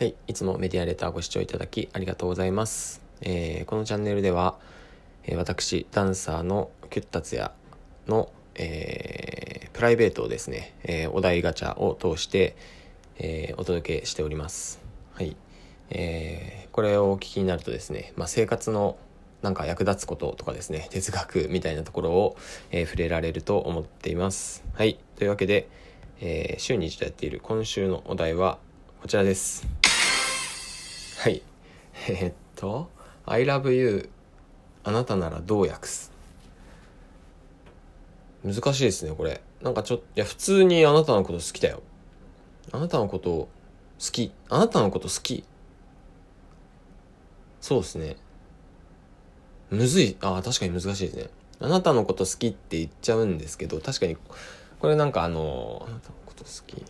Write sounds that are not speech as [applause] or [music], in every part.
はい、いつもメディアレターご視聴いただきありがとうございます。えーこのチャンネルでは、えー私、ダンサーのキュッタツヤの、えープライベートをですね、えお題ガチャを通して、えお届けしております。はい。えーこれをお聞きになるとですね、まあ、生活のなんか役立つこととかですね、哲学みたいなところを、え触れられると思っています。はい。というわけで、え週に一度やっている今週のお題はこちらです。はい。えーっと、I love you あなたならどう訳す？難しいですね、これ。なんかちょっと、いや、普通にあなたのこと好きだよ。あなたのこと好き。あなたのこと好き。そうですね。むずい。ああ、確かに難しいですね。あなたのこと好きって言っちゃうんですけど、確かに、これなんかあの、あなたのこと好き。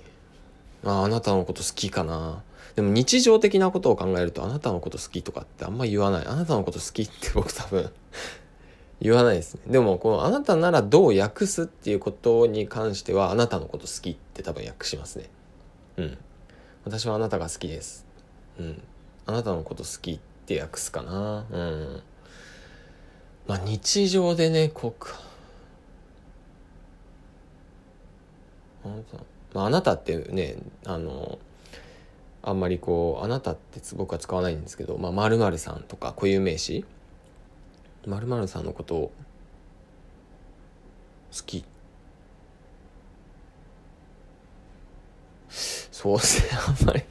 ああ、なたのこと好きかな。でも日常的なことを考えると、あなたのこと好きとかってあんま言わない。あなたのこと好きって僕多分 [laughs] 言わないですね。でも、このあなたならどう訳すっていうことに関しては、あなたのこと好きって多分訳しますね。うん。私はあなたが好きです。うん。あなたのこと好きって訳すかな。うん。まあ日常でね、告白。あなた、まああなたってね、あの、あんまりこう、あなたって僕は使わないんですけど、まあ〇〇さんとか固有名詞〇〇さんのことを好き。そうですね、[laughs] あんまり、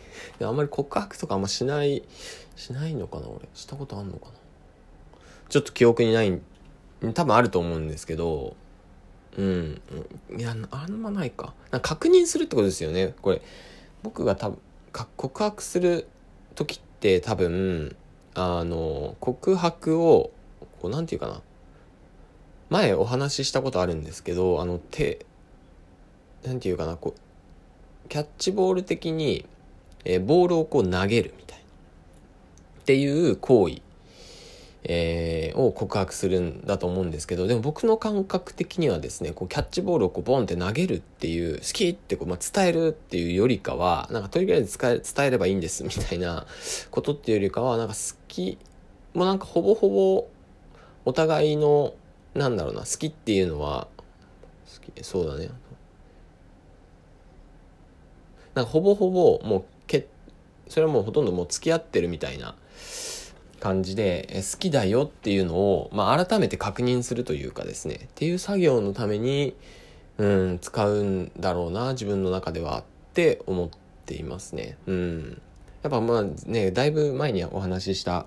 あんまり告白とかあんましない、しないのかな、俺。したことあんのかな。ちょっと記憶にない、多分あると思うんですけど、うん。いや、あんまないか。か確認するってことですよね、これ。僕が多分、告白する時って多分、あの、告白を、こう、なんていうかな。前お話ししたことあるんですけど、あの、手、なんていうかな、こう、キャッチボール的に、えーボールをこう投げるみたいな。っていう行為、えーを告白するんだと思うんですけど、でも僕の感覚的にはですね、こうキャッチボールをこうボンって投げるっていう、好きってこう、まあ、伝えるっていうよりかは、なんかとりあえず伝え伝えればいいんですみたいなことっていうよりかは、なんか好き、もうなんかほぼほぼお互いの、なんだろうな、好きっていうのは、好き、そうだね。なんかほぼほぼもうけそれはもうほとんどもう付き合ってるみたいな感じでえ好きだよっていうのを、まあ、改めて確認するというかですねっていう作業のために、うん、使うんだろうな自分の中ではって思っていますね。うん、やっぱまあねだいぶ前にお話しした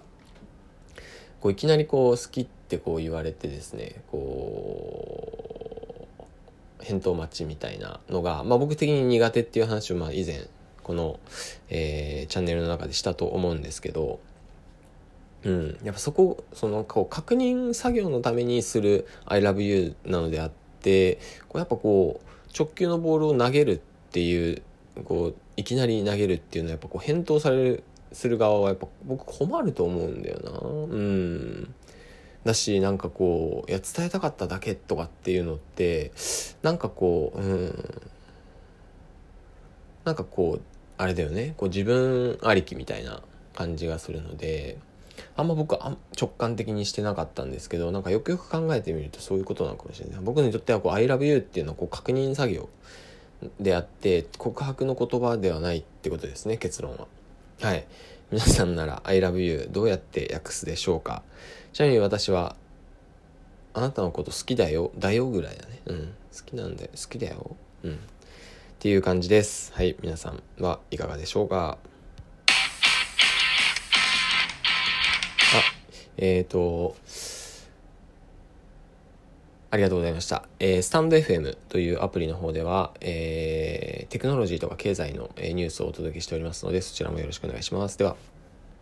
こういきなりこう好きってこう言われてですねこう返答待ちみたいなのが、まあ、僕的に苦手っていう話をまあ以前この、えーチャンネルの中でしたと思うんですけど、うん、やっぱそこそのこう確認作業のためにする「I love you」なのであってこうやっぱこう直球のボールを投げるっていうこういきなり投げるっていうのはやっぱこう返答されるする側はやっぱ僕困ると思うんだよな。うん。だしなんかこういや伝えたかっただけとかっていうのってなんかこううん。なんかこうあれだよね。こう自分ありきみたいな感じがするので。あんま僕は直感的にしてなかったんですけどなんかよくよく考えてみるとそういうことなのかもしれない。僕にとってはこう「I love you」っていうのはこう確認作業であって告白の言葉ではないってことですね結論は。はい。皆さんなら「I love you」どうやって訳すでしょうか。ちなみに私はあなたのこと好きだよだよぐらいだね。うん。好きなんだよ。好きだよ。うん。っていう感じです。はい。皆さんはいかがでしょうか？えっ、ー、とありがとうございました。えースタンド FM というアプリの方では、えーテクノロジーとか経済のニュースをお届けしておりますので、そちらもよろしくお願いします。では。